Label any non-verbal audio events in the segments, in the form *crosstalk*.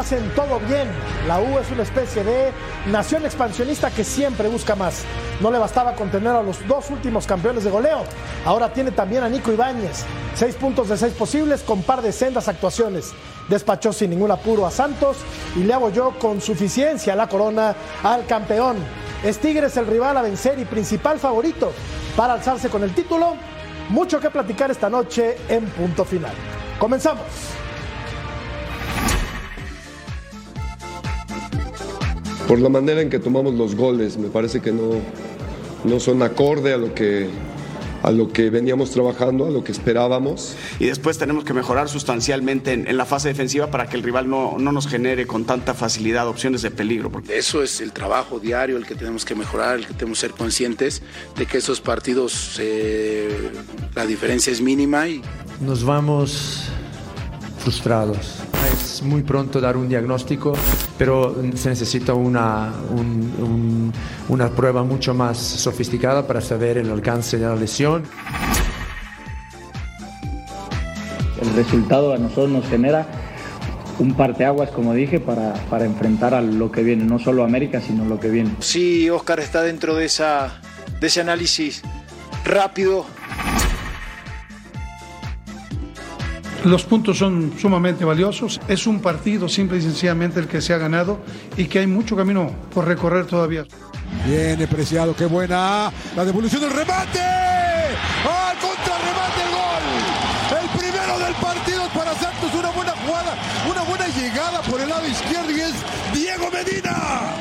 Hacen todo bien. La U es una especie de nación expansionista que siempre busca más. No le bastaba contener a los dos últimos campeones de goleo. Ahora tiene también a Nico Ibáñez. Seis puntos de seis posibles con par de sendas actuaciones. Despachó sin ningún apuro a Santos y le abolló con suficiencia la corona al campeón. Es Tigres el rival a vencer y principal favorito para alzarse con el título. Mucho que platicar esta noche en punto final. Comenzamos. Por la manera en que tomamos los goles. Me parece que no, no son acorde a lo que a lo que veníamos trabajando, a lo que esperábamos. y después tenemos que mejorar sustancialmente en, en la fase defensiva para que el rival no, no nos genere con tanta facilidad opciones de peligro. Porque Eso es el trabajo diario, el que tenemos que mejorar, el que tenemos que ser conscientes de que esos partidos eh, la diferencia es mínima y Nos vamos frustrados. Es muy pronto dar un diagnóstico, pero se necesita una, un- un- una prueba mucho más sofisticada para saber el alcance de la lesión. El resultado a nosotros nos genera un parteaguas, como dije, para, para enfrentar a lo que viene, no solo América, sino lo que viene. si Oscar está dentro de, esa, de ese análisis rápido, Los puntos son sumamente valiosos. Es un partido simple y sencillamente el que se ha ganado y que hay mucho camino por recorrer todavía. Viene Preciado, qué buena. La devolución del remate. ¡Al contrarremate el gol! El primero del partido para Santos. Una buena jugada, una buena llegada por el lado izquierdo y es Diego Medina.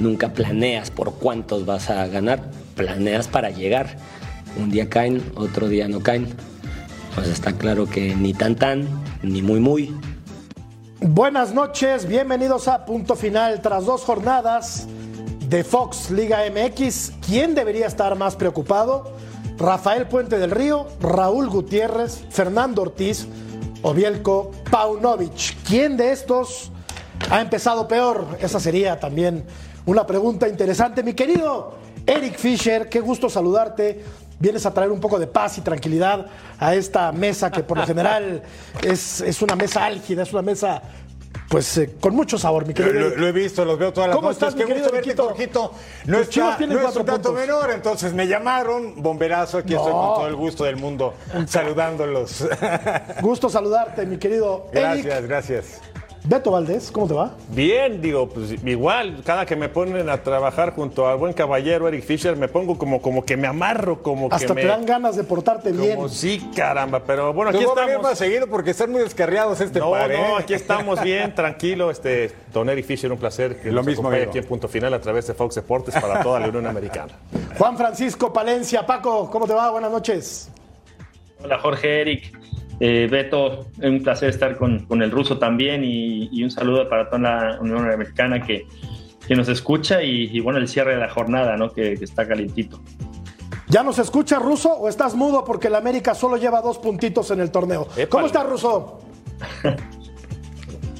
Nunca planeas por cuántos vas a ganar, planeas para llegar. Un día caen, otro día no caen. Pues está claro que ni tan tan, ni muy muy. Buenas noches, bienvenidos a Punto Final tras dos jornadas de Fox Liga MX. ¿Quién debería estar más preocupado? Rafael Puente del Río, Raúl Gutiérrez, Fernando Ortiz o Bielko Paunovic. ¿Quién de estos ha empezado peor? Esa sería también una pregunta interesante. Mi querido Eric Fisher, qué gusto saludarte. Vienes a traer un poco de paz y tranquilidad a esta mesa que por lo general *laughs* es, es una mesa álgida, es una mesa pues eh, con mucho sabor, mi querido. Lo, he visto, los veo todas las ¿Cómo noches. estás, mi Qué querido gusto verte? Jorgito. No, está, tienen no es un dato menor, entonces me llamaron, bomberazo, aquí estoy con todo el gusto del mundo, *laughs* saludándolos. Gusto saludarte, mi querido gracias, Eric. gracias. Beto Valdés, ¿cómo te va? Bien, digo, pues igual, cada que me ponen a trabajar junto al buen caballero Eric Fisher, me pongo como, como que me amarro, como Hasta que me... te dan ganas de portarte bien. Como sí, caramba, pero bueno, aquí estamos. más seguido porque están muy descarriados este No, par, ¿eh? no, aquí estamos bien, tranquilo. Este, don Eric Fisher, un placer que Lo nos mismo, acompañe amigo. aquí en Punto Final a través de Fox Deportes para toda la Unión Americana. *laughs* Juan Francisco Palencia, Paco, ¿cómo te va? Buenas noches. Hola Jorge, Eric, eh, Beto, es un placer estar con, con el ruso también y, y un saludo para toda la Unión Americana que, que nos escucha y, y, bueno, el cierre de la jornada, ¿no? Que, que está calientito. ¿Ya nos escucha Ruso o estás mudo porque el América solo lleva dos puntitos en el torneo? ¿Cómo estás, Ruso? *laughs*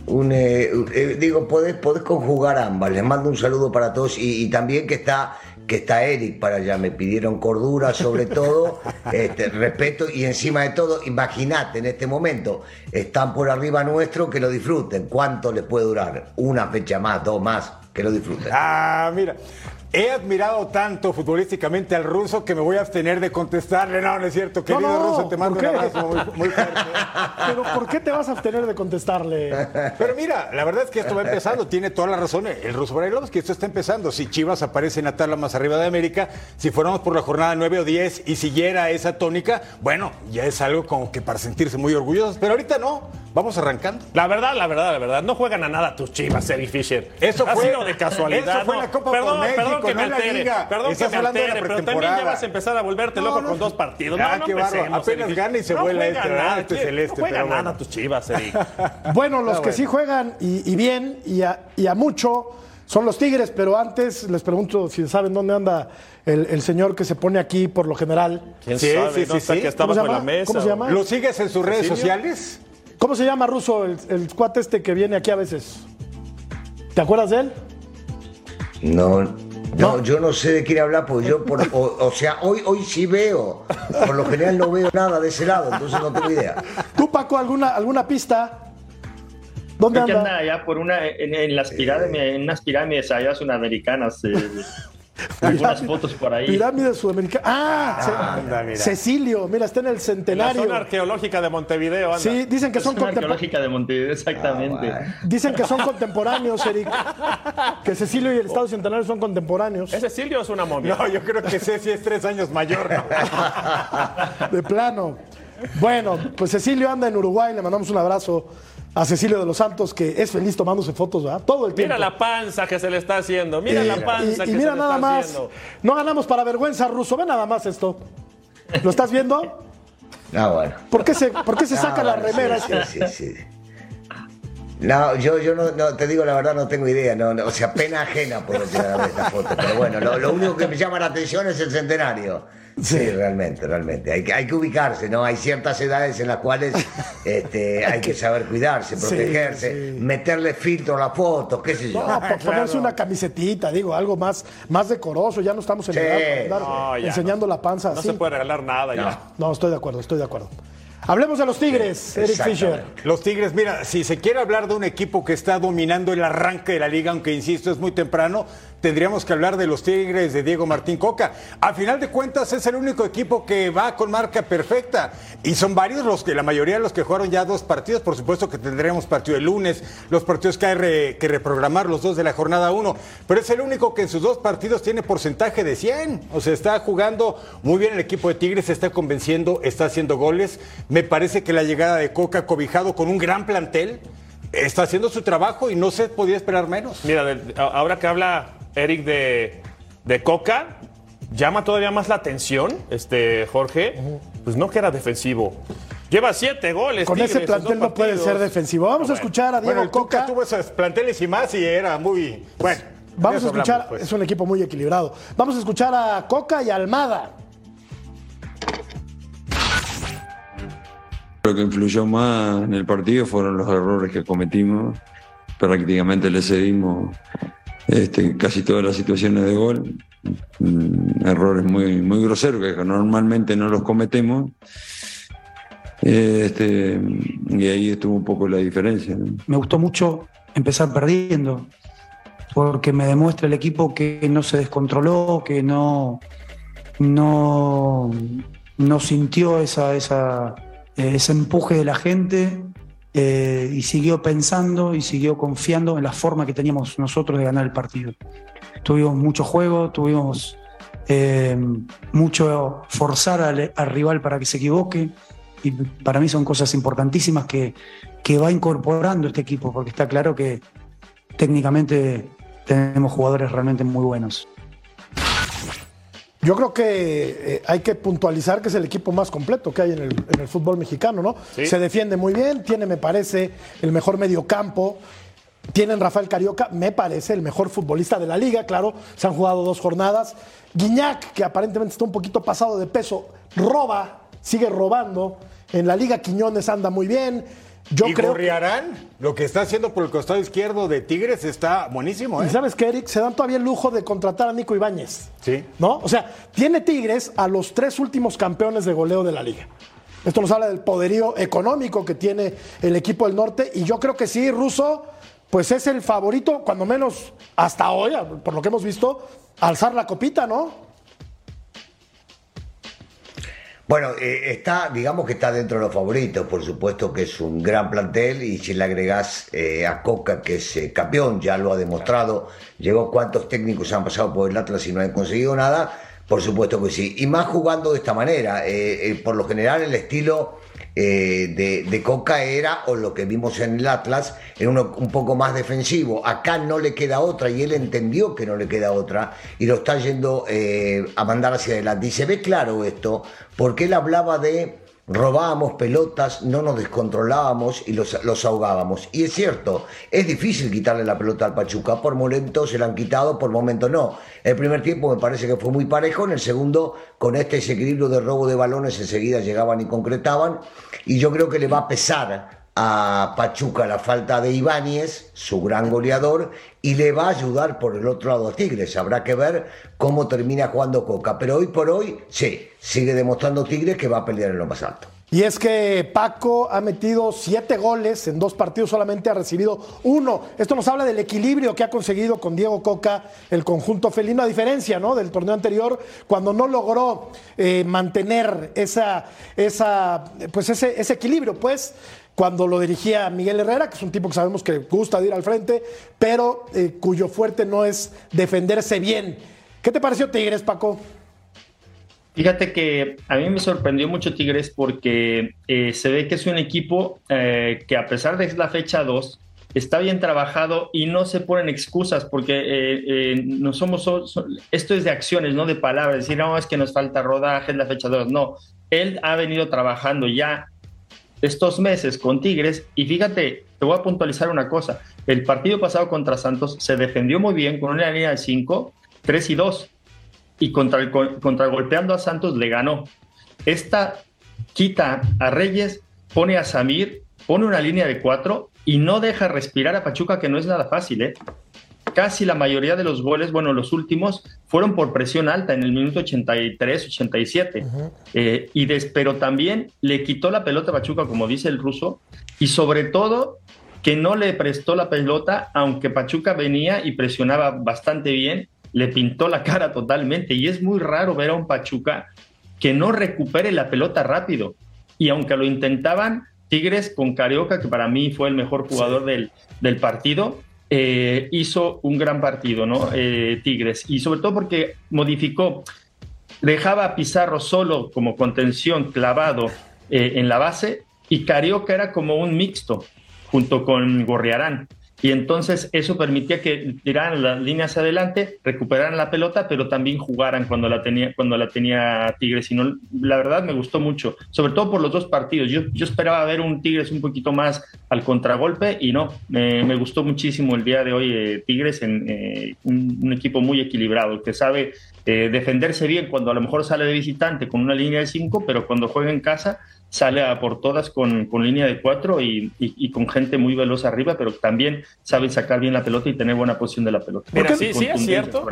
Un, eh, eh, digo, podés, podés conjugar ambas. Les mando un saludo para todos y, y también que está que está Eric para allá. Me pidieron cordura sobre todo, *laughs* este, respeto y encima de todo, imagínate en este momento, están por arriba nuestro, que lo disfruten. ¿Cuánto les puede durar? Una fecha más, dos más, que lo disfruten. Ah, mira. He admirado tanto futbolísticamente al ruso que me voy a abstener de contestarle. No, no es cierto. Querido no, ruso, te mando ¿por un abrazo muy, muy fuerte. *laughs* Pero ¿por qué te vas a abstener de contestarle? Pero mira, la verdad es que esto va empezando. Tiene toda la razón el ruso Brailovsky. Esto está empezando. Si Chivas aparece en la tabla más arriba de América, si fuéramos por la jornada 9 o 10 y siguiera esa tónica, bueno, ya es algo como que para sentirse muy orgullosos. Pero ahorita no. Vamos arrancando. La verdad, la verdad, la verdad, no juegan a nada tus chivas, Eric Fisher. Eso ha fue- sido de casualidad. eso fue no. en la Copa perdón, por México, perdón que no me altere. Liga. Perdón que Estás me hablando de la altere, pero también ya vas a empezar a volverte loco con dos partidos. Ah, no, no qué empecemos, Apenas gana y se no vuela este, nada, este celeste, No juega pero nada bueno. tus chivas, Eric. *laughs* Bueno, los Ah, que sí juegan y, y bien y a, y a mucho son los Tigres, pero antes les pregunto si saben dónde anda el, el señor que se pone aquí por lo general. ¿Quién Sí, sabe? sí, no sí, sé sí. que está ¿Cómo se bajo la llama? mesa. ¿Cómo se o- llama? ¿Lo sigues en sus redes sociales? ¿Cómo se llama Ruso, el, el cuate este que viene aquí a veces? ¿Te acuerdas de él? No, no, yo no sé de quién hablar, porque yo, por- o, o sea, hoy, hoy sí veo. Por lo general no veo nada de ese lado, entonces no tengo idea. ¿Tú, Paco, alguna, alguna pista? ¿Dónde anda? anda allá por una, en, en las pirámides, en unas pirámides allá sudamericanas. *laughs* eh, *laughs* algunas fotos por ahí. Pirámide Sudamericana. Ah, Ce- anda, mira. Cecilio, mira, está en el En la centenario. zona arqueológica de Montevideo. Anda. Sí, dicen que Es son una contem- arqueológica de Montevideo, exactamente. Dicen que son contemporáneos, Eric. Que Cecilio y el Estado Centenario son contemporáneos. ¿Es Cecilio o es una momia? No, yo creo que Ceci es tres años mayor. *laughs* De plano. Bueno, pues Cecilio anda en Uruguay, le mandamos un abrazo a Cecilio de los Santos, que es feliz tomándose fotos, ¿verdad? Todo el tiempo. Mira la panza que se le está haciendo. Mira Y- la panza y, que y mira se le nada está más, haciendo. no ganamos para vergüenza, Ruso. Ve nada más esto. ¿Lo estás viendo? *laughs* Ah, bueno. ¿Por qué se, por qué se saca Ah, la bueno, remera? sí, sí, sí, sí. No, yo, yo no, no, te digo la verdad, no tengo idea. No, no, o sea, pena ajena por tirar de esta foto. Pero bueno, lo, lo único que me llama la atención es el centenario. Sí, realmente, realmente. Hay que, hay que ubicarse, ¿no? Hay ciertas edades en las cuales este, *laughs* hay que saber cuidarse, protegerse, sí. meterle filtro a la foto, qué sé yo. No, por ponerse una camisetita, digo, algo más, más decoroso. Ya no estamos en Sí, edad para andar no, ya enseñando la panza No así. se puede regalar nada ya. No, estoy de acuerdo, estoy de acuerdo. Hablemos de los Tigres, Eric. Fisher. Los Tigres, mira, si se quiere hablar de un equipo que está dominando el arranque de la liga, aunque insisto, es muy temprano, tendríamos que hablar de los Tigres de Diego Martín Coca. A final de cuentas, es el único equipo que va con marca perfecta. Y son varios los que, la mayoría de los que jugaron ya dos partidos. Por supuesto que tendremos partido el lunes, los partidos que hay que reprogramar, los dos de la jornada uno. Pero es el único que en sus dos partidos tiene porcentaje de 100. O sea, está jugando muy bien el equipo de Tigres, se está convenciendo, está haciendo goles. Me parece que la llegada de Coca, cobijado con un gran plantel, está haciendo su trabajo y no se podía esperar menos. Mira, ahora que habla Eric de, de Coca, llama todavía más la atención, este Jorge, pues no que era defensivo. Lleva siete goles. Con Tigres, ese plantel no puede partidos. ser defensivo. Vamos a escuchar a Diego Bueno, el Coca Coca. tuvo esos planteles y más y era muy bueno. Vamos a escuchar, hablamos, pues. es un equipo muy equilibrado. Vamos a escuchar a Coca y a Almada. Lo que influyó más en el partido fueron los errores que cometimos. Prácticamente le cedimos este, casi todas las situaciones de gol. Mm, errores muy, muy groseros que normalmente no los cometemos. Este, y ahí estuvo un poco la diferencia. me gustó mucho empezar perdiendo, porque me demuestra el equipo que no se descontroló, que no, no, no sintió esa, esa, ese empuje de la gente eh, y siguió pensando y siguió confiando en la forma que teníamos nosotros de ganar el partido. Tuvimos mucho juego, tuvimos eh, mucho forzar al, al rival para que se equivoque y para mí son cosas importantísimas que, que va incorporando este equipo, porque está claro que técnicamente tenemos jugadores realmente muy buenos. Yo creo que eh, hay que puntualizar que es el equipo más completo que hay en el, en el fútbol mexicano, ¿no? Sí. Se defiende muy bien, tiene, me parece, el mejor mediocampo. Tienen Rafael Carioca, me parece, el mejor futbolista de la liga, claro, se han jugado dos jornadas. Guiñac, que aparentemente está un poquito pasado de peso, roba, sigue robando. En la liga Quiñones anda muy bien. Yo y creo que- lo que está haciendo por el costado izquierdo de Tigres está buenísimo, ¿eh? Y sabes que Eric se dan todavía el lujo de contratar a Nico Ibáñez. Sí. ¿No? O sea, tiene Tigres a los tres últimos campeones de goleo de la liga. Esto nos habla del poderío económico que tiene el equipo del norte. Y yo creo que sí, Russo, pues es el favorito, cuando menos hasta hoy, por lo que hemos visto, alzar la copita, ¿no? Bueno, eh, está, digamos que está dentro de los favoritos, por supuesto que es un gran plantel y si le agregás eh, a Coca, que es eh, campeón, ya lo ha demostrado, llegó cuántos técnicos han pasado por el Atlas y no han conseguido nada, por supuesto que sí. Y más jugando de esta manera, por lo general el estilo de, de, Coca era, o lo que vimos en el Atlas, era uno un poco más defensivo. Acá no le queda otra y él entendió que no le queda otra y lo está yendo a mandar hacia adelante. Y se ve claro esto porque él hablaba de robábamos pelotas, no nos descontrolábamos y los, los, ahogábamos. Y es cierto, es difícil quitarle la pelota al Pachuca, por momentos se la han quitado, por momentos no. El primer tiempo me parece que fue muy parejo, en el segundo, con este desequilibrio de robo de balones, enseguida llegaban y concretaban, y yo creo que le va a pesar a Pachuca la falta de Ibáñez, su gran goleador, y le va a ayudar por el otro lado a Tigres. Habrá que ver cómo termina jugando Coca. Pero hoy por hoy, sí, sigue demostrando Tigres que va a pelear en lo más alto. Y es que Paco ha metido siete goles en dos partidos, solamente ha recibido uno. Esto nos habla del equilibrio que ha conseguido con Diego Coca el conjunto felino, a diferencia ¿no? del torneo anterior, cuando no logró eh, mantener esa, esa, pues ese, ese equilibrio. Pues cuando lo dirigía Miguel Herrera, que es un tipo que sabemos que gusta de ir al frente, pero eh, cuyo fuerte no es defenderse bien. ¿Qué te pareció Tigres, Paco? Fíjate que a mí me sorprendió mucho Tigres porque eh, se ve que es un equipo eh, que a pesar de la fecha 2, está bien trabajado y no se ponen excusas porque no somos, esto es de acciones, no de palabras, decir, no, es que nos falta rodaje, es la fecha 2, no, él ha venido trabajando ya estos meses con Tigres y fíjate, te voy a puntualizar una cosa, el partido pasado contra Santos se defendió muy bien con una línea de 5, 3 y 2 y contra, el, contra golpeando a Santos le ganó. Esta quita a Reyes, pone a Samir, pone una línea de 4 y no deja respirar a Pachuca que no es nada fácil, ¿eh? Casi la mayoría de los goles, bueno, los últimos, fueron por presión alta en el minuto 83, 87. Eh, y pero también le quitó la pelota a Pachuca, como dice el ruso, y sobre todo que no le prestó la pelota, aunque Pachuca venía y presionaba bastante bien, le pintó la cara totalmente. Y es muy raro ver a un Pachuca que no recupere la pelota rápido. Y aunque lo intentaban, Tigres con Carioca, que para mí fue el mejor jugador del, del partido, eh, hizo un gran partido, ¿no? Eh, Tigres. Y sobre todo porque modificó, dejaba a Pizarro solo como contención clavado eh, en la base y Carioca era como un mixto junto con Gorriarán y entonces eso permitía que tiraran las líneas adelante, recuperaran la pelota, pero también jugaran cuando la tenía, cuando la tenía Tigres. Y no, la verdad me gustó mucho, sobre todo por los dos partidos. Yo, yo esperaba ver un Tigres un poquito más al contragolpe y no, me gustó muchísimo el día de hoy eh, Tigres en eh, un, equipo muy equilibrado, que sabe eh, defenderse bien cuando a lo mejor sale de visitante con una línea de cinco, pero cuando juega en casa sale a por todas con, línea de cuatro y, con gente muy veloz arriba, pero también sabe sacar bien la pelota y tener buena posición de la pelota. Mira, sí, sí es cierto.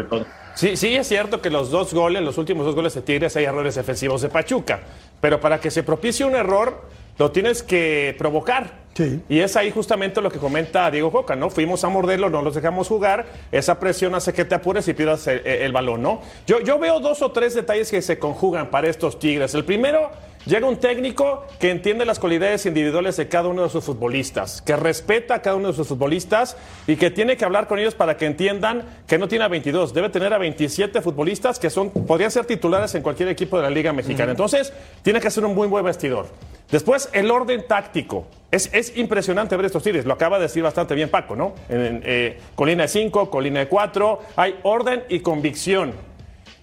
Sí, sí es cierto que los dos goles, los últimos dos goles de Tigres hay errores defensivos de Pachuca, pero para que se propicie un error lo tienes que provocar. Y es ahí justamente lo que comenta Diego Joca, ¿no? Fuimos a morderlo, no los dejamos jugar, esa presión hace que te apures y pierdas el, balón, ¿no? Yo, yo veo dos o tres detalles que se conjugan para estos Tigres. El primero, llega un técnico que entiende las cualidades individuales de cada uno de sus futbolistas, que respeta a cada uno de sus futbolistas y que tiene que hablar con ellos para que entiendan que no tiene a 22, debe tener a 27 futbolistas que son, podrían ser titulares en cualquier equipo de la Liga Mexicana. Entonces, tiene que ser un muy buen vestidor. Después, el orden táctico. Es, es, impresionante ver estos Tigres, lo acaba de decir bastante bien Paco, ¿no? En, eh, colina de 5, colina de 4, hay orden y convicción.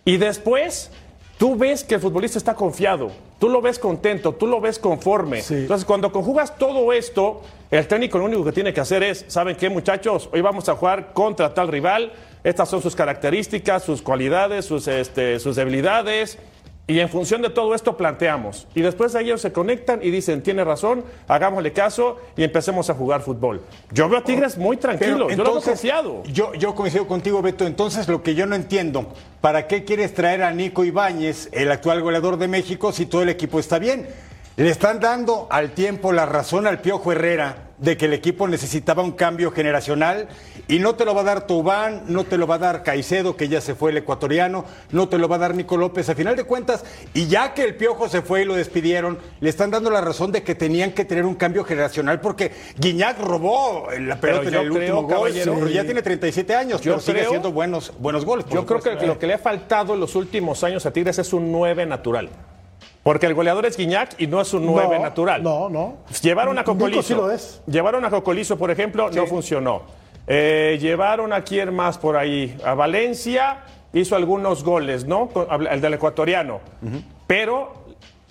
Y después, tú ves que el futbolista está confiado, tú lo ves contento, tú lo ves conforme. Entonces, cuando conjugas todo esto, el técnico lo único que tiene que hacer es, ¿saben qué, muchachos? Hoy vamos a jugar contra tal rival, estas son sus características, sus cualidades, sus, este, sus debilidades y en función de todo esto planteamos. Y después de ellos se conectan y dicen, tiene razón, hagámosle caso y empecemos a jugar fútbol. Yo veo a Tigres muy tranquilo, yo lo veo confiado. Yo, yo coincido contigo, Beto. Entonces, lo que yo no entiendo, ¿para qué quieres traer a Nico Ibáñez, el actual goleador de México, si todo el equipo está bien? Le están dando al tiempo la razón al Piojo Herrera de que el equipo necesitaba un cambio generacional y no te lo va a dar Tubán, no te lo va a dar Caicedo, que ya se fue el ecuatoriano, no te lo va a dar Nico López. A final de cuentas, y ya que el Piojo se fue y lo despidieron, le están dando la razón de que tenían que tener un cambio generacional porque Guiñac robó la pelota en el último gol, pero ya tiene 37 años, Yo pero sigue creo- haciendo buenos, buenos goles. Yo creo que lo que le ha faltado en los últimos años a Tigres es un 9 natural. Porque el goleador es Guiñac y no es un 9 No, natural. No, no. Llevaron a Cocolizo. sí lo es. Llevaron a Cocolizo, por ejemplo, no funcionó. Eh, llevaron a quién más por ahí. A Valencia hizo algunos goles, ¿no? El del ecuatoriano. Pero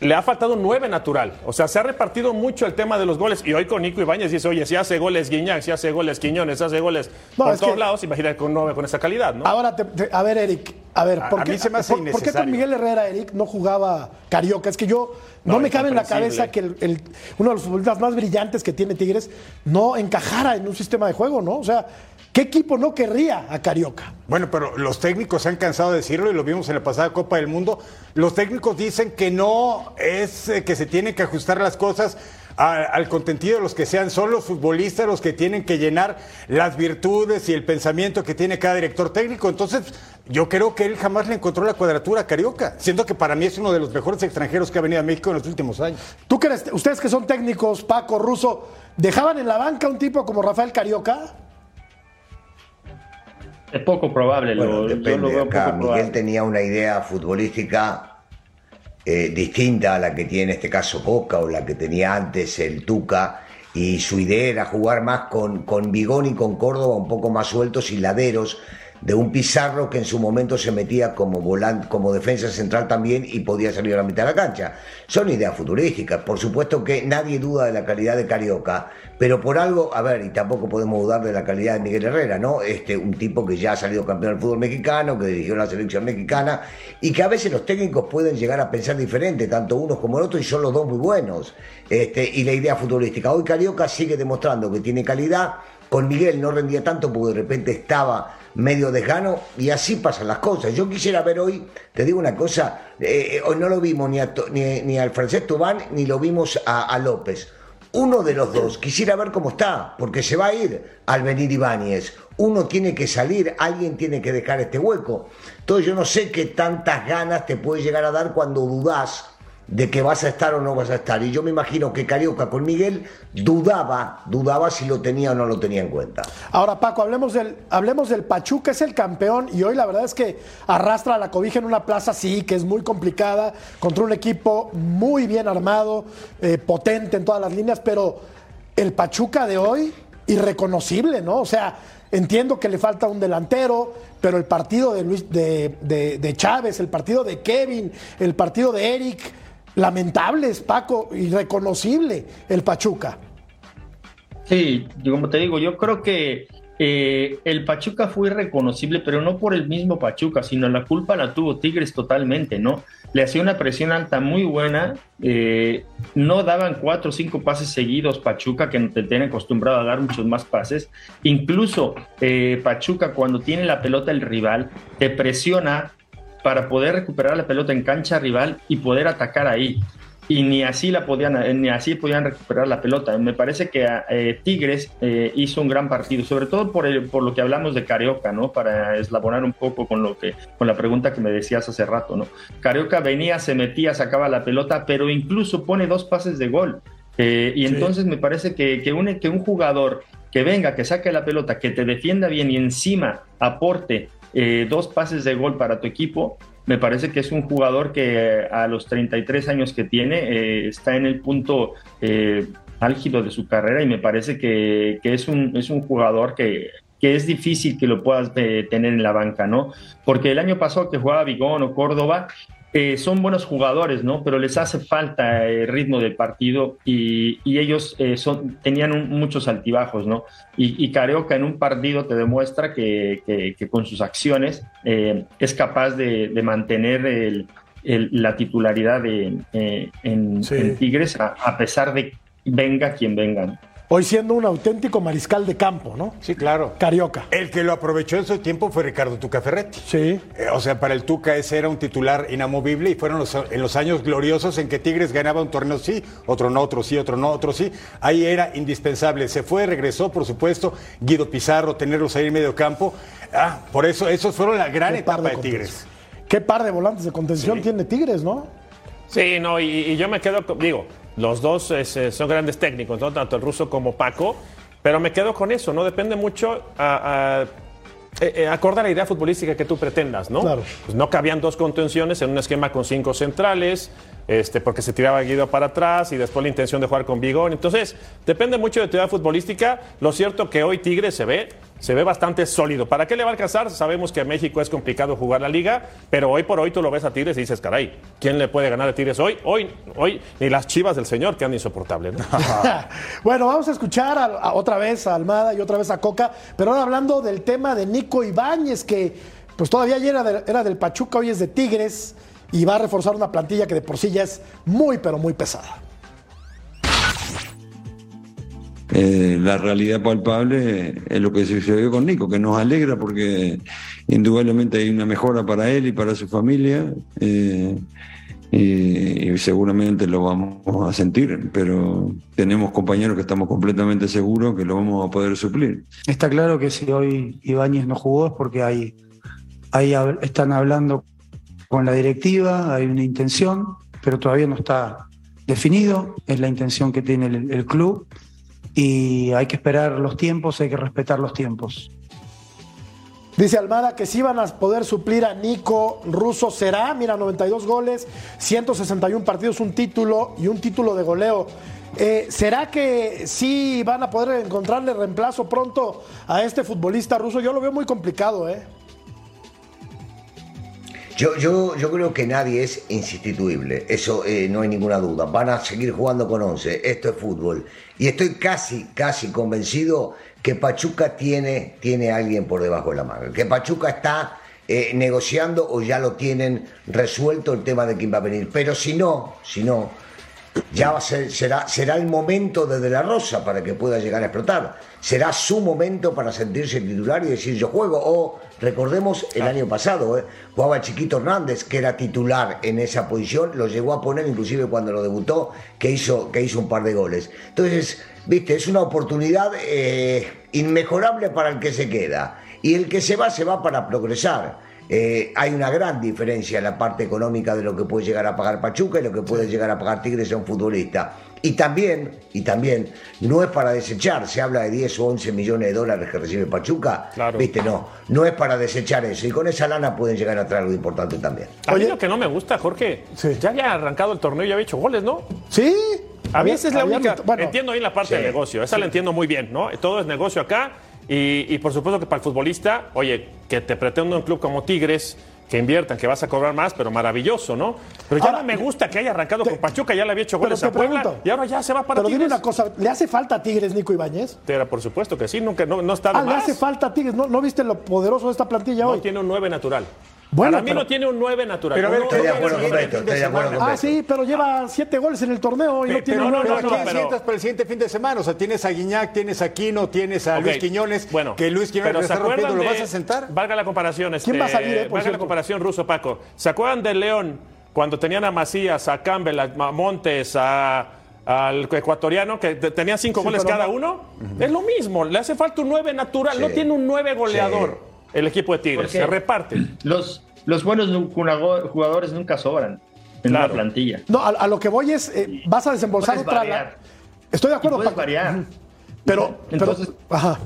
le ha faltado un 9 natural. O sea, se ha repartido mucho el tema de los goles. Y hoy con Nico Ibáñez dice, oye, si hace goles Guiñac, si hace goles Quiñones, si hace goles No, por todos que- lados, imagínate con 9 con esa calidad, ¿no? Ahora, te- te- a ver, Eric, a ver, ¿por a qué, mí se me hace por- por qué con. Miguel Herrera, Eric, no jugaba Carioca? Es que yo no, No, me cabe en la cabeza que el- el- uno de los futbolistas más brillantes que tiene Tigres no encajara en un sistema de juego, ¿no? O sea, ¿qué equipo no querría a Carioca? Bueno, pero los técnicos se han cansado de decirlo y lo vimos en la pasada Copa del Mundo. Los técnicos dicen que no es eh, que se tienen que ajustar las cosas a- al contenido de los que sean. Son los futbolistas los que tienen que llenar las virtudes y el pensamiento que tiene cada director técnico. Entonces, yo creo que él jamás le encontró la cuadratura a Carioca, siendo que para mí es uno de los mejores extranjeros que ha venido a México en los últimos años. ¿Tú crees, ustedes que son técnicos, Paco, Russo, dejaban en la banca un tipo como Rafael Carioca? Es poco probable, Bueno, lo, yo depende. lo veo Acá poco Miguel probable. tenía una idea futbolística eh, distinta a la que tiene en este caso Boca o la que tenía antes el Tuca. Y su idea era jugar más con, con Bigón y con Córdoba, un poco más sueltos y laderos, de un Pizarro que en su momento se metía como volante, como defensa central también y podía salir a la mitad de la cancha. Son ideas futurísticas. Por supuesto que nadie duda de la calidad de Carioca, pero por algo, a ver, y tampoco podemos dudar de la calidad de Miguel Herrera, ¿no? Este, un tipo que ya ha salido campeón del fútbol mexicano, que dirigió la selección mexicana, y que a veces los técnicos pueden llegar a pensar diferente, tanto unos como el otro, y son los dos muy buenos. Este, y la idea futbolística. Hoy Carioca sigue demostrando que tiene calidad. Con Miguel no rendía tanto porque de repente estaba medio desgano y así pasan las cosas. Yo quisiera ver hoy, te digo una cosa, eh, hoy no lo vimos ni, a, ni al francés Tubán ni lo vimos a, a López. Uno de los dos, quisiera ver cómo está, porque se va a ir al venir Ibáñez. Uno tiene que salir, alguien tiene que dejar este hueco. Entonces yo no sé qué tantas ganas te puede llegar a dar cuando dudás de que vas a estar o no vas a estar. Y yo me imagino que Carioca con Miguel dudaba, dudaba si lo tenía o no lo tenía en cuenta. Ahora, Paco, hablemos del, hablemos del Pachuca, es el campeón y hoy la verdad es que arrastra la cobija en una plaza, sí, que es muy complicada, contra un equipo muy bien armado, eh, potente en todas las líneas, pero el Pachuca de hoy, irreconocible, ¿no? O sea, entiendo que le falta un delantero, pero el partido de, Luis, de- de Chávez, el partido de Kevin, el partido de Eric, lamentables, Paco, irreconocible el Pachuca. Sí, como te digo, yo creo que eh, el Pachuca fue irreconocible, pero no por el mismo Pachuca, sino la culpa la tuvo Tigres totalmente, ¿no? Le hacía una presión alta muy buena, eh, no daban cuatro o cinco pases seguidos Pachuca, que te tienen acostumbrado a dar muchos más pases. Incluso eh, Pachuca, cuando tiene la pelota el rival, te presiona para poder recuperar la pelota en cancha rival y poder atacar ahí. Y ni así la podían ni así podían recuperar la pelota. Me parece que eh, Tigres eh, hizo un gran partido sobre todo por el- por lo que hablamos de Carioca no para eslabonar un poco con lo que con la pregunta que me decías hace rato no Carioca venía se metía sacaba la pelota pero incluso pone dos pases de gol. Eh, y Sí. entonces me parece que, que, un, que un jugador que venga que saque la pelota que te defienda bien y encima aporte eh, dos pases de gol para tu equipo me parece que es un jugador que eh, a los 33 años que tiene eh, está en el punto eh, álgido de su carrera y me parece que, que es, un, es un jugador que, que es difícil que lo puedas eh, tener en la banca, ¿no? Porque el año pasado que jugaba Vigón o Córdoba, eh, son buenos jugadores, ¿no? Pero les hace falta el ritmo del partido y, y ellos eh, son, tenían un- muchos altibajos, ¿no? Y, y Carioca en un partido te demuestra que, que- que con sus acciones eh, es capaz de, de mantener el- el- la titularidad de, eh, en, Sí. en Tigres a, a pesar de venga quien venga. Hoy siendo un auténtico mariscal de campo, ¿no? Sí, claro. Carioca. El que lo aprovechó en su tiempo fue Ricardo Tuca Ferretti. Sí. Eh, o sea, para el Tuca ese era un titular inamovible y fueron los, en los años gloriosos en que Tigres ganaba un torneo sí, otro no, otro sí, otro no, otro sí. Ahí era indispensable. Se fue, regresó, por supuesto, Guido Pizarro, tenerlos ahí en medio campo. Ah, por eso, esos fueron la gran Qué etapa de, de Tigres. ¿Qué par de volantes de contención tiene Tigres, no? Sí, no, y, y yo me quedo, con- digo, los dos es, eh, son grandes técnicos, ¿no? tanto el ruso como Paco, pero me quedo con eso, ¿no? Depende mucho a, a- eh, eh, acorde a la idea futbolística que tú pretendas, ¿no? Claro. Pues no cabían dos contenciones en un esquema con cinco centrales, este, porque se tiraba Guido para atrás y después la intención de jugar con Bigón. Entonces, depende mucho de tu idea futbolística. Lo cierto que hoy Tigres se ve, se ve bastante sólido. ¿Para qué le va a alcanzar? Sabemos que en México es complicado jugar la liga, pero hoy por hoy tú lo ves a Tigres y dices, caray, ¿quién le puede ganar a Tigres hoy? Hoy, hoy ni las chivas del señor que andan insoportables. ¿no? *laughs* bueno, vamos a escuchar a- a otra vez a Almada y otra vez a Coca, pero ahora hablando del tema de Nico Ibáñez, que pues todavía ayer era, era del Pachuca, hoy es de Tigres y va a reforzar una plantilla que de por sí ya es muy, pero muy pesada. Eh, la realidad palpable es lo que sucedió con Nico, que nos alegra porque indudablemente hay una mejora para él y para su familia. eh, y, y seguramente lo vamos a sentir, pero tenemos compañeros que estamos completamente seguros que lo vamos a poder suplir. Está claro que si hoy Ibáñez no jugó es porque hay, hay hab- están hablando con la directiva, hay una intención, pero todavía no está definido, es la intención que tiene el, club y hay que esperar los tiempos, hay que respetar los tiempos. Dice Almada que si van a poder suplir a Nico Russo será, mira, 92 goles, 161 partidos, un título y un título de goleo. Eh, ¿Será que sí van a poder encontrarle reemplazo pronto a este futbolista ruso? Yo lo veo muy complicado, ¿eh? Yo, yo, yo creo que nadie es insustituible, eso eh, no hay ninguna duda. Van a seguir jugando con 11, esto es fútbol. Y estoy casi, casi convencido que Pachuca tiene, tiene a alguien por debajo de la manga, que Pachuca está eh, negociando o ya lo tienen resuelto el tema de quién va a venir. Pero si no, si no, ya va a ser, será, será el momento de De La Rosa para que pueda llegar a explotar. Será su momento para sentirse titular y decir yo juego. O recordemos el año pasado, ¿eh? jugaba Chiquito Hernández, que era titular en esa posición, lo llegó a poner inclusive cuando lo debutó, que hizo, que hizo un par de goles. Entonces, viste, es una oportunidad eh, inmejorable para el que se queda. Y el que se va, se va para progresar. Eh, hay una gran diferencia en la parte económica de lo que puede llegar a pagar Pachuca y lo que puede llegar a pagar Tigres a un futbolista. Y también, y también, no es para desechar, se habla de 10 o 11 millones de dólares que recibe Pachuca, viste, no, no es para desechar eso. Y con esa lana pueden llegar a traer algo importante también. A mí lo que no me gusta, Jorge, ya había arrancado el torneo y ya había hecho goles, ¿no? Sí. A mí esa es la había única. bueno, entiendo ahí la parte sí, del negocio, esa la entiendo muy bien, ¿no? Todo es negocio acá. Y, y por supuesto que para el futbolista, oye, que te pretenda un club como Tigres, que inviertan, que vas a cobrar más, pero maravilloso, ¿no? Pero ya Ahora, no me gusta que haya arrancado con Pachuca, ya le había hecho pero goles a Puebla pregunto, y ahora ya se va para Pero dime Tigres. una cosa, ¿le hace falta a Tigres Nico Ibáñez? Pero por supuesto que sí, nunca, no, no está de Ah, le más. hace falta a Tigres. ¿No, no viste lo poderoso de esta plantilla No hoy? tiene un 9 natural. Bueno, Para mí pero- no tiene un 9 natural. Pero a ver, estoy de acuerdo con Beto, estoy de acuerdo. Ah, sí, pero lleva siete goles en el torneo y no tiene pero, nueve. pero, no, ¿quién pero- sientas para el siguiente fin de semana? O sea, tienes a Guiñac, tienes a Aquino, tienes a Luis Quiñones. Bueno, que Luis Quiñones pero le ¿se está rompiendo, acuerdan ¿lo vas a sentar? Valga la comparación. Este, ¿Quién va a salir, eh, por valga la comparación ruso, Paco. ¿Se acuerdan de León cuando tenían a Macías, a Campbell, a Montes, a, al ecuatoriano, que te- tenían cinco Sí, goles cada no- uno? Es lo mismo, le hace falta un 9 natural, no tiene un 9 goleador el equipo de Tigres, se reparte. *clears throat* Los, los buenos jugadores nunca sobran en Claro. una plantilla. No, a, a lo que voy es, eh, vas a desembolsar Puedes otra. variar. Estoy de acuerdo, puedes Paco. variar. Pero, pero- Entonces- ajá.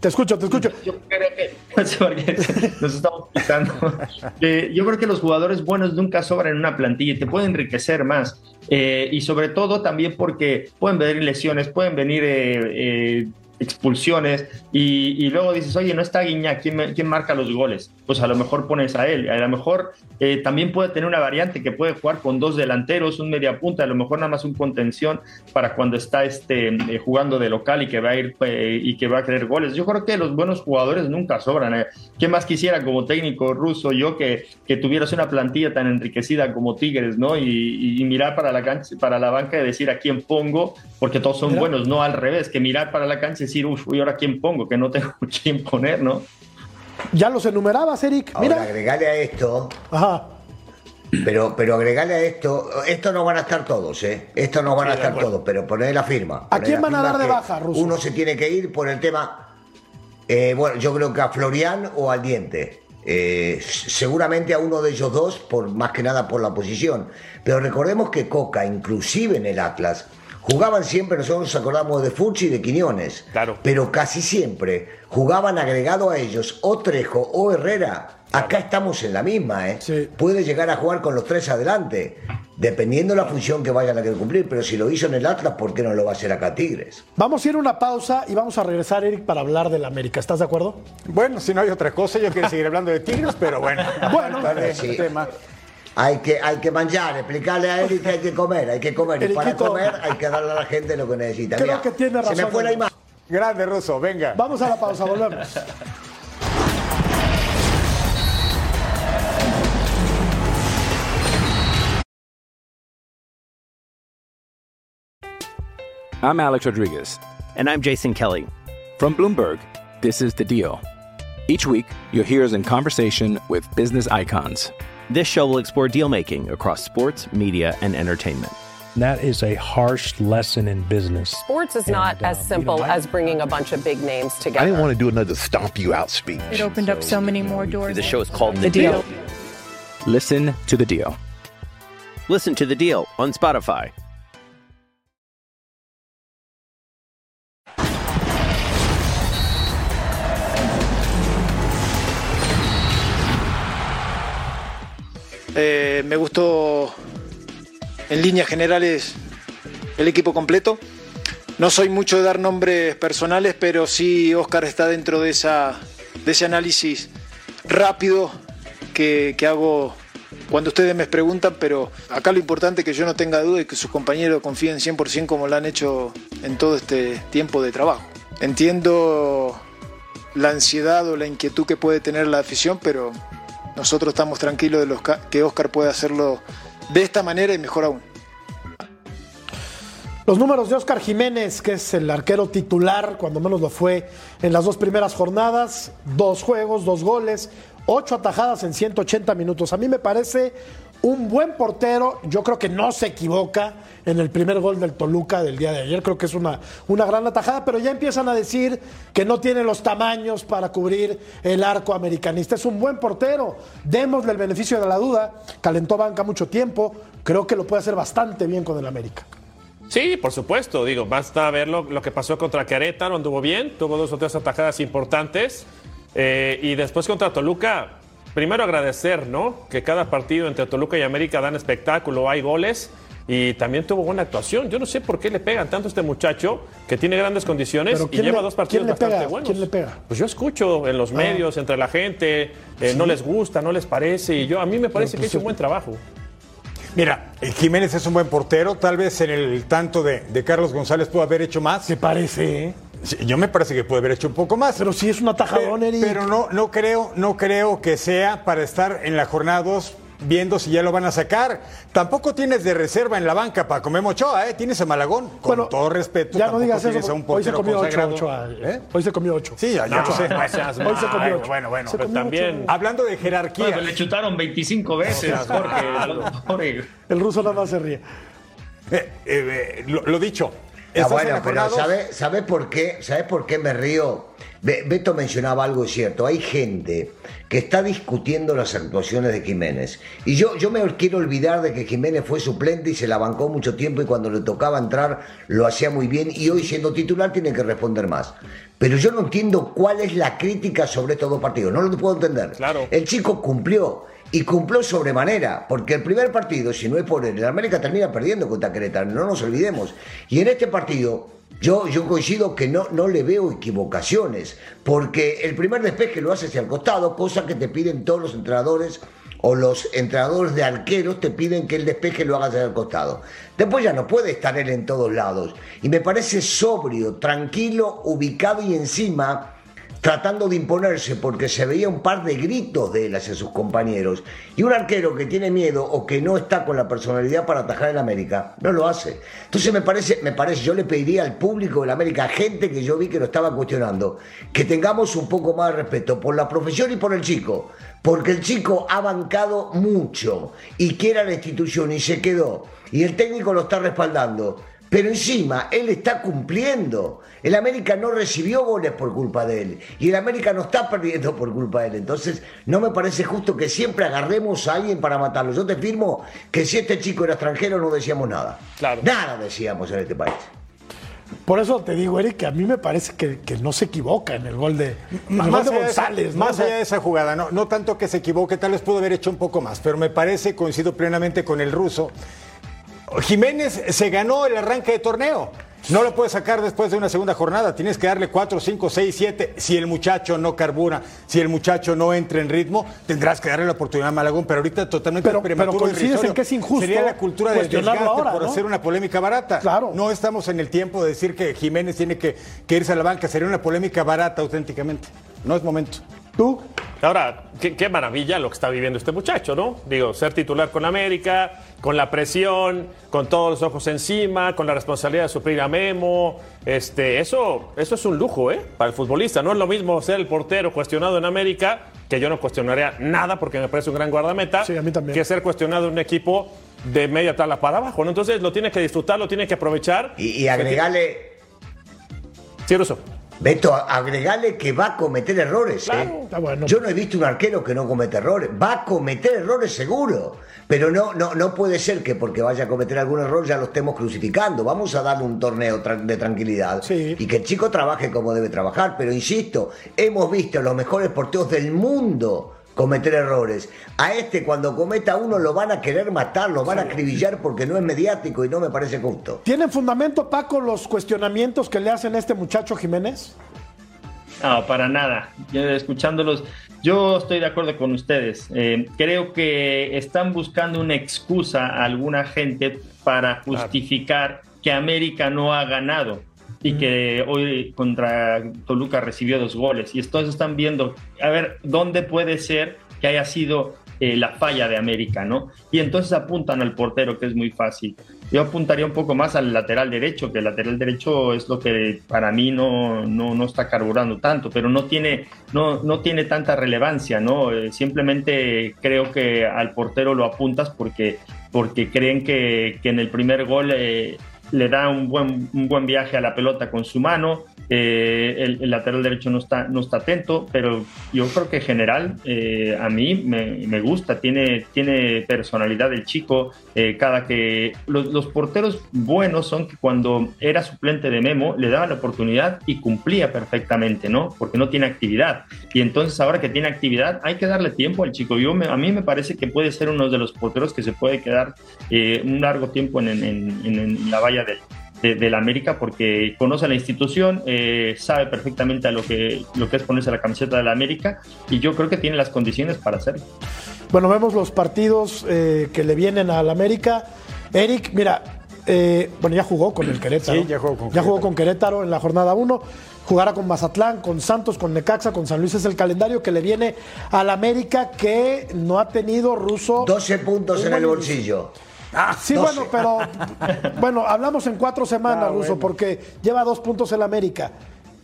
Te escucho, te escucho. Yo creo que *laughs* nos estamos pisando. *laughs* Eh, yo creo que los jugadores buenos nunca sobran en una plantilla y te pueden enriquecer más. Eh, y sobre todo también porque pueden venir lesiones, pueden venir eh, eh, expulsiones, y, luego dices, oye, no está Guiñac, ¿quién, ¿quién, marca los goles? Pues a lo mejor pones a él, a lo mejor eh, también puede tener una variante que puede jugar con dos delanteros, un media punta, a lo mejor nada más un contención para cuando está este, eh, jugando de local y que va a ir eh, y que va a querer goles. Yo creo que los buenos jugadores nunca sobran. ¿Qué más quisiera como técnico ruso yo que, que tuvieras una plantilla tan enriquecida como Tigres, ¿no? Y, mirar para la cancha, para la banca y decir a quién pongo, porque todos son buenos, no al revés, que mirar para la cancha y decir, uff, ¿y ahora quién pongo? Que no tengo *laughs* quién poner, ¿no? Ya los enumerabas, Eric. Mira. Ahora, agregale a esto. Ajá. Pero, pero agregale a esto, esto no van a estar todos, ¿eh? Esto no van a estar todos, pero poner la firma. ¿A quién van a dar de baja, Ruso? Uno se tiene que ir por el tema. Eh, bueno, yo creo que a Florian o al Diente. Eh, seguramente a uno de ellos dos, por más que nada por la posición. Pero recordemos que Coca, inclusive en el Atlas, jugaban siempre, nosotros nos acordamos de Fuchi y de Quiñones, claro. pero casi siempre jugaban agregado a ellos o Trejo o Herrera. Acá estamos en la misma, ¿eh? Puede llegar a jugar con los tres adelante, dependiendo de la función que vayan a querer cumplir, pero si lo hizo en el Atlas, ¿por qué no lo va a hacer acá Tigres? Vamos a ir a una pausa y vamos a regresar, Eric, para hablar del América. ¿Estás de acuerdo? Bueno, si no hay otra cosa, yo quiero seguir hablando de Tigres, pero bueno. bueno, sí. tema. Hay que, hay que manjar, explicarle a Eric que hay que comer, hay que comer. Y para comer hay que darle a la gente lo que necesita. Creo que tiene razón. Se me fue la imagen. Grande, Ruso, venga. Vamos a la pausa, volvemos. I'm Alex Rodriguez. And I'm Jason Kelly. From Bloomberg, this is The Deal. Each week, you'll hear us in conversation with business icons. This show will explore deal making across sports, media, and entertainment. That is a harsh lesson in business. Sports is not and, uh, as simple you know, as bringing a bunch of big names together. I didn't want to do another stomp you out speech. It opened so, up so many more doors. The show is called The, the deal. deal. Listen to the deal. Listen to the deal on Spotify. Eh, me gustó en líneas generales el equipo completo. No soy mucho de dar nombres personales, pero sí Oscar está dentro de, esa, de ese análisis rápido que, que hago cuando ustedes me preguntan, pero acá lo importante es que yo no tenga duda y que sus compañeros confíen 100% como lo han hecho en todo este tiempo de trabajo. Entiendo la ansiedad o la inquietud que puede tener la afición, pero nosotros estamos tranquilos de que Oscar puede hacerlo de esta manera y mejor aún. Los números de Oscar Jiménez, que es el arquero titular, cuando menos lo fue en las dos primeras jornadas, dos juegos, dos goles, ocho atajadas en 180 minutos. A mí me parece un buen portero, yo creo que no se equivoca en el primer gol del Toluca del día de ayer, creo que es una, una gran atajada, pero ya empiezan a decir que no tiene los tamaños para cubrir el arco americanista. Es un buen portero, démosle el beneficio de la duda, calentó banca mucho tiempo, creo que lo puede hacer bastante bien con el América. Sí, por supuesto, digo, basta ver lo, lo que pasó contra Querétaro, anduvo bien, tuvo dos o tres atajadas importantes, eh, y después contra Toluca, primero agradecer, ¿no? Que cada partido entre Toluca y América dan espectáculo, hay goles y también tuvo buena actuación. Yo no sé por qué le pegan tanto a este muchacho que tiene grandes condiciones y lleva dos partidos bastante buenos. ¿Quién le pega? Pues yo escucho en los ah. medios, entre la gente, eh, no les gusta, no les parece y yo a mí me parece que pues hizo un buen trabajo. Mira, Jiménez es un buen portero, tal vez en el tanto de, de Carlos González pudo haber hecho más. Se parece, ¿eh? Yo me parece que puede haber hecho un poco más. Pero sí es un atajadón, Eric. Pero no, no, creo, no creo que sea para estar en la jornada 2 viendo si ya lo van a sacar. Tampoco tienes de reserva en la banca para comer Ochoa, ¿eh? Tienes a Malagón. Con todo respeto. Ya no digas eso. hoy se comió ocho, Ochoa. ¿eh? Hoy se comió ocho. Sí, ya, no, sé. hoy se comió ocho. Bueno, bueno, pero también. Hablando de jerarquía. Bueno, le chutaron 25 veces, Jorge. El ruso nada más se ríe. Eh, eh, lo, lo dicho, Ah, bueno, pero ¿sabe, ¿sabe, por qué? ¿Sabe por qué me río? Beto mencionaba algo cierto. Hay gente que está discutiendo las actuaciones de Jiménez. Y yo, yo me quiero olvidar de que Jiménez fue suplente y se la bancó mucho tiempo y cuando le tocaba entrar lo hacía muy bien y hoy siendo titular tiene que responder más. Pero yo no entiendo cuál es la crítica sobre estos dos partidos. No lo puedo entender. Claro. El chico cumplió y cumplió sobremanera, porque el primer partido, si no es por él, el América termina perdiendo contra Querétaro, no nos olvidemos. Y en este partido, yo, yo coincido que no, no le veo equivocaciones, porque el primer despeje lo hace hacia el costado, cosa que te piden todos los entrenadores o los entrenadores de arqueros te piden que el despeje lo hagas hacia el costado. Después ya no puede estar él en todos lados. Y me parece sobrio, tranquilo, ubicado y encima tratando de imponerse porque se veía un par de gritos de él hacia sus compañeros. Y un arquero que tiene miedo o que no está con la personalidad para atajar en América, no lo hace. Entonces me parece, me parece, yo le pediría al público de América, gente que yo vi que lo estaba cuestionando, que tengamos un poco más de respeto por la profesión y por el chico. Porque el chico ha bancado mucho y quiere la institución y se quedó. Y el técnico lo está respaldando pero encima él está cumpliendo. El América no recibió goles por culpa de él y el América no está perdiendo por culpa de él. Entonces no me parece justo que siempre agarremos a alguien para matarlo. Yo te firmo que si este chico era extranjero no decíamos nada. Claro. Nada decíamos en este país. Por eso te digo, Eric, que a mí me parece que, no se equivoca en el gol de, más de González. más allá de esa jugada, no, no tanto que se equivoque, tal vez pudo haber hecho un poco más, pero me parece, coincido plenamente con el ruso, Jiménez se ganó el arranque de torneo. No lo puedes sacar después de una segunda jornada. Tienes que darle 4, 5, 6, 7. Si el muchacho no carbura, si el muchacho no entra en ritmo, tendrás que darle la oportunidad a Malagón. Pero ahorita totalmente pero, pero coincides en que es injusto. Sería la cultura del desgaste por hacer una polémica barata. Claro. No estamos en el tiempo de decir que Jiménez tiene que, que irse a la banca. Sería una polémica barata auténticamente. No es momento. ¿Tú? Ahora, qué, maravilla lo que está viviendo este muchacho, ¿no? Digo, ser titular con América, con la presión, con todos los ojos encima, con la responsabilidad de suplir a Memo. Este, eso, eso es un lujo, ¿eh? Para el futbolista. No es lo mismo ser el portero cuestionado en América, que yo no cuestionaría nada porque me parece un gran guardameta, sí, a mí también. que ser cuestionado en un equipo de media tabla para abajo, ¿no? Entonces lo tiene que disfrutar, lo tiene que aprovechar. Y, y agregarle. Sí, Ruso. Beto, agregale que va a cometer errores. ¿eh? Yo no he visto un arquero que no comete errores. Va a cometer errores seguro. Pero no, no, no puede ser que porque vaya a cometer algún error ya lo estemos crucificando. Vamos a darle un torneo de tranquilidad y que el chico trabaje como debe trabajar. Pero insisto, hemos visto a los mejores porteros del mundo cometer errores. A este cuando cometa uno lo van a querer matar, lo van a acribillar porque no es mediático y no me parece justo. ¿Tienen fundamento, Paco, los cuestionamientos que le hacen a este muchacho Jiménez? No, para nada. escuchándolos, yo estoy de acuerdo con ustedes. Eh, creo que están buscando una excusa a alguna gente para justificar que América no ha ganado y que hoy contra Toluca recibió dos goles. Y entonces están viendo, a ver, ¿dónde puede ser que haya sido eh, la falla de América, ¿no? Y entonces apuntan al portero, que es muy fácil. Yo apuntaría un poco más al lateral derecho, que el lateral derecho es lo que para mí no, no, no está carburando tanto, pero no tiene, no, no tiene tanta relevancia, ¿no? Eh, simplemente creo que al portero lo apuntas porque, porque creen que, que en el primer gol... Eh, le da un buen, un buen viaje a la pelota con su mano, eh, el, lateral derecho no está, no está atento, pero yo creo que en general eh, a mí me, gusta, tiene, tiene personalidad el chico, eh, cada que los, porteros buenos son que cuando era suplente de Memo le daban la oportunidad y cumplía perfectamente, ¿no? Porque no tiene actividad. Y entonces ahora que tiene actividad hay que darle tiempo al chico. Yo a mí me parece que puede ser uno de los porteros que se puede quedar un largo tiempo en, en la valla del de, la América porque conoce la institución, eh, sabe perfectamente a lo que, lo que es ponerse la camiseta de la América y yo creo que tiene las condiciones para hacerlo. Bueno, vemos los partidos eh, que le vienen a la América. Eric, mira, eh, bueno, ya jugó con el Querétaro. Sí, ya jugó con Ya jugó con Querétaro en la jornada 1. Jugará con Mazatlán, con Santos, con Necaxa, con San Luis. Es el calendario que le viene a la América que no ha tenido ruso. 12 puntos en el bolsillo. Ah, sí, bueno, pero *laughs* bueno, hablamos en cuatro semanas, ah, Ruso, porque lleva dos puntos en América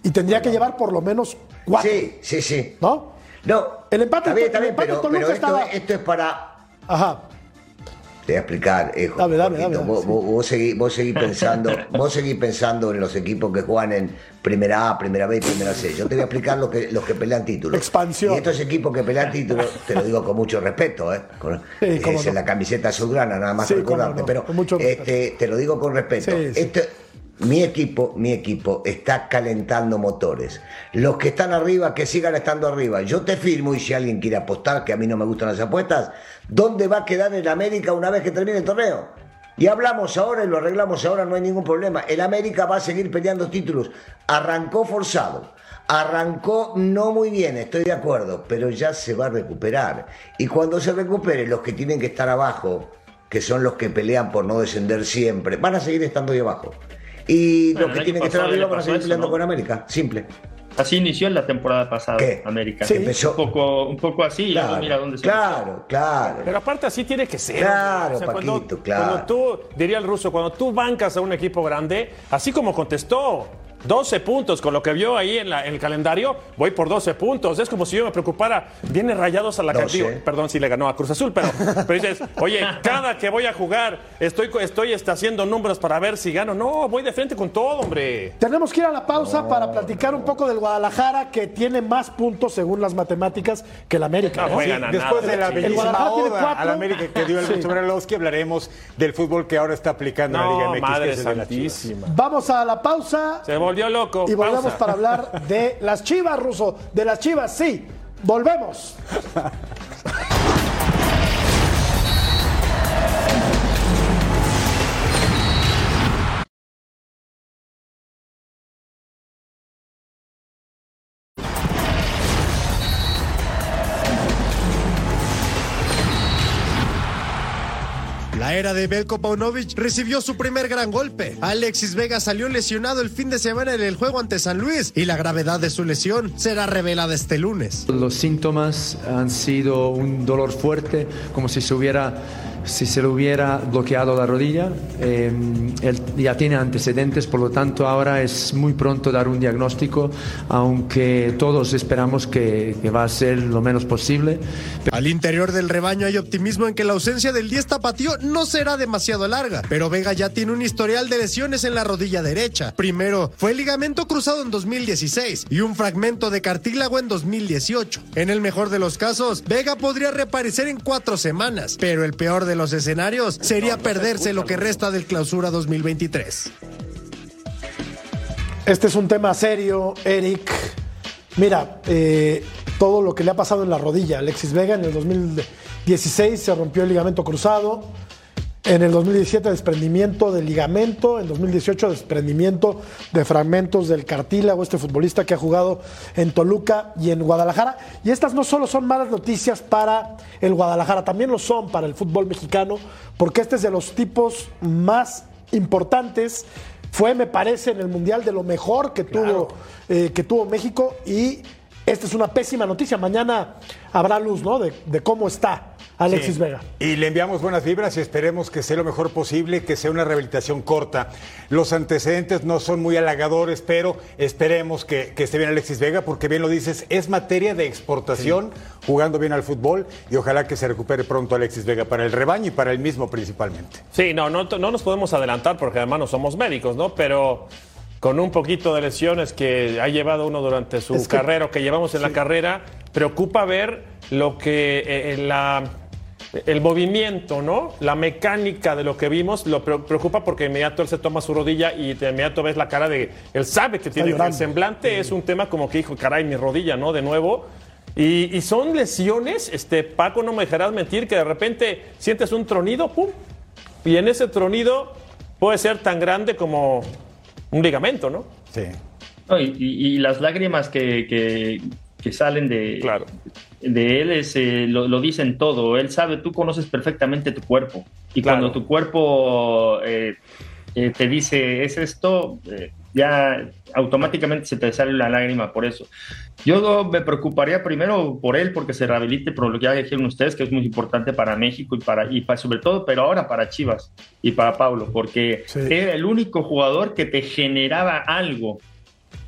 y tendría que llevar por lo menos cuatro. Sí, sí, sí. ¿No? No. El empate, está bien, pero, esto, es para. Ajá voy a explicar, hijo. Dame, dame, dame, vos, seguís, *laughs* pensando, vos seguís pensando en los equipos que juegan en primera A, primera B y primera C. Yo te voy a explicar lo que, los que pelean títulos. Expansión. Y estos equipos que pelean títulos, te lo digo con mucho respeto, ¿eh? es la camiseta azulgrana, nada más recordarte. pero este, te lo digo con respeto. Este, mi equipo, mi equipo está calentando motores. Los que están arriba, que sigan estando arriba. Yo te firmo, y si alguien quiere apostar, que a mí no me gustan las apuestas, ¿dónde va a quedar el América una vez que termine el torneo? Y hablamos ahora y lo arreglamos ahora, no hay ningún problema. El América va a seguir peleando títulos. Arrancó forzado. Arrancó no muy bien, estoy de acuerdo, pero ya se va a recuperar. Y cuando se recupere, los que tienen que estar abajo, que son los que pelean por no descender siempre, van a seguir estando ahí abajo. Y los que tienen que estar arriba van a seguir peleando con América, simple. Así inició en la temporada pasada América. Sí. Empezó. Un poco, un poco así y luego mira dónde se Claro, claro. Pero aparte así tiene que ser. Claro, O sea, cuando- Paquito, claro. Cuando tú, diría el ruso, cuando tú bancas a un equipo grande, así como contestó, 12 puntos, con lo que vio ahí en, la- en el calendario, voy por 12 puntos. Es como si yo me preocupara, viene rayados a la 12. cantidad. Perdón si le ganó a Cruz Azul, pero, pero dices, oye, cada que voy a jugar, estoy, estoy este, haciendo números para ver si gano. No, voy de frente con todo, hombre. Tenemos que ir a la pausa para platicar un poco del Guadalajara, que tiene más puntos según las matemáticas que el América. Después nada, de la bellísima Guadalajara tiene oda cuatro. a la América que dio el Sí. Brailovsky, hablaremos del fútbol que ahora está aplicando la Liga MX. madre que es. Vamos a la pausa Se volvió loco. y volvemos Pausa. para hablar de las chivas, Ruso. De las chivas, sí. Volvemos. *laughs* Era de Belko Paunovic recibió su primer gran golpe. Alexis Vega salió lesionado el fin de semana en el juego ante San Luis y la gravedad de su lesión será revelada este lunes. Los síntomas han sido un dolor fuerte, como si se hubiera si se le hubiera bloqueado la rodilla. Eh, él ya tiene antecedentes, por lo tanto ahora es muy pronto dar un diagnóstico, aunque todos esperamos que, que va a ser lo menos posible. Al interior del rebaño hay optimismo en que la ausencia del 10 tapatío no será demasiado larga, pero Vega ya tiene un historial de lesiones en la rodilla derecha. Primero fue el ligamento cruzado en 2016 y un fragmento de cartílago en 2018. En el mejor de los casos, Vega podría reaparecer en cuatro semanas, pero el peor de los escenarios sería perderse lo que resta del clausura 2023. Este es un tema serio, Eric. Mira, eh, todo lo que le ha pasado en la rodilla. Alexis Vega en el 2016 se rompió el ligamento cruzado. En el 2017 desprendimiento del ligamento, en 2018 desprendimiento de fragmentos del cartílago, este futbolista que ha jugado en Toluca y en Guadalajara. Y estas no solo son malas noticias para el Guadalajara, también lo son para el fútbol mexicano, porque este es de los tipos más importantes. Fue, me parece, en el Mundial de lo mejor que, tuvo, eh, que tuvo México y esta es una pésima noticia. Mañana habrá luz, ¿no? De, de cómo está Alexis Sí. Vega. Y le enviamos buenas vibras y esperemos que sea lo mejor posible, que sea una rehabilitación corta. Los antecedentes no son muy halagadores, pero esperemos que, que esté bien Alexis Vega, porque bien lo dices, es materia de exportación, jugando bien al fútbol, y ojalá que se recupere pronto Alexis Vega para el rebaño y para él mismo principalmente. Sí, no, no, no nos podemos adelantar porque además no somos médicos, ¿no? Pero con un poquito de lesiones que ha llevado uno durante su Es que- carrera o que llevamos en la carrera, preocupa ver lo que eh, la, el movimiento, ¿no? La mecánica de lo que vimos lo pre- preocupa porque de inmediato él se toma su rodilla y de inmediato ves la cara de. Él sabe que tiene el semblante, es un tema como que dijo, caray, mi rodilla, ¿no? De nuevo. Y, y son lesiones, este, Paco, no me dejarás mentir, que de repente sientes un tronido, ¡pum! Y en ese tronido puede ser tan grande como un ligamento, ¿no? Sí. No, y, y- y las lágrimas que, que- que salen de, de él es, eh, lo, lo dicen todo. Él sabe, tú conoces perfectamente tu cuerpo. Y Claro. cuando tu cuerpo eh, eh, te dice es esto, ya automáticamente se te sale la lágrima por eso. Yo me preocuparía primero por él porque se rehabilite, por lo que ya dijeron ustedes, que es muy importante para México y para y pa- sobre todo, pero ahora para Chivas y para Pablo, porque era el único jugador que te generaba algo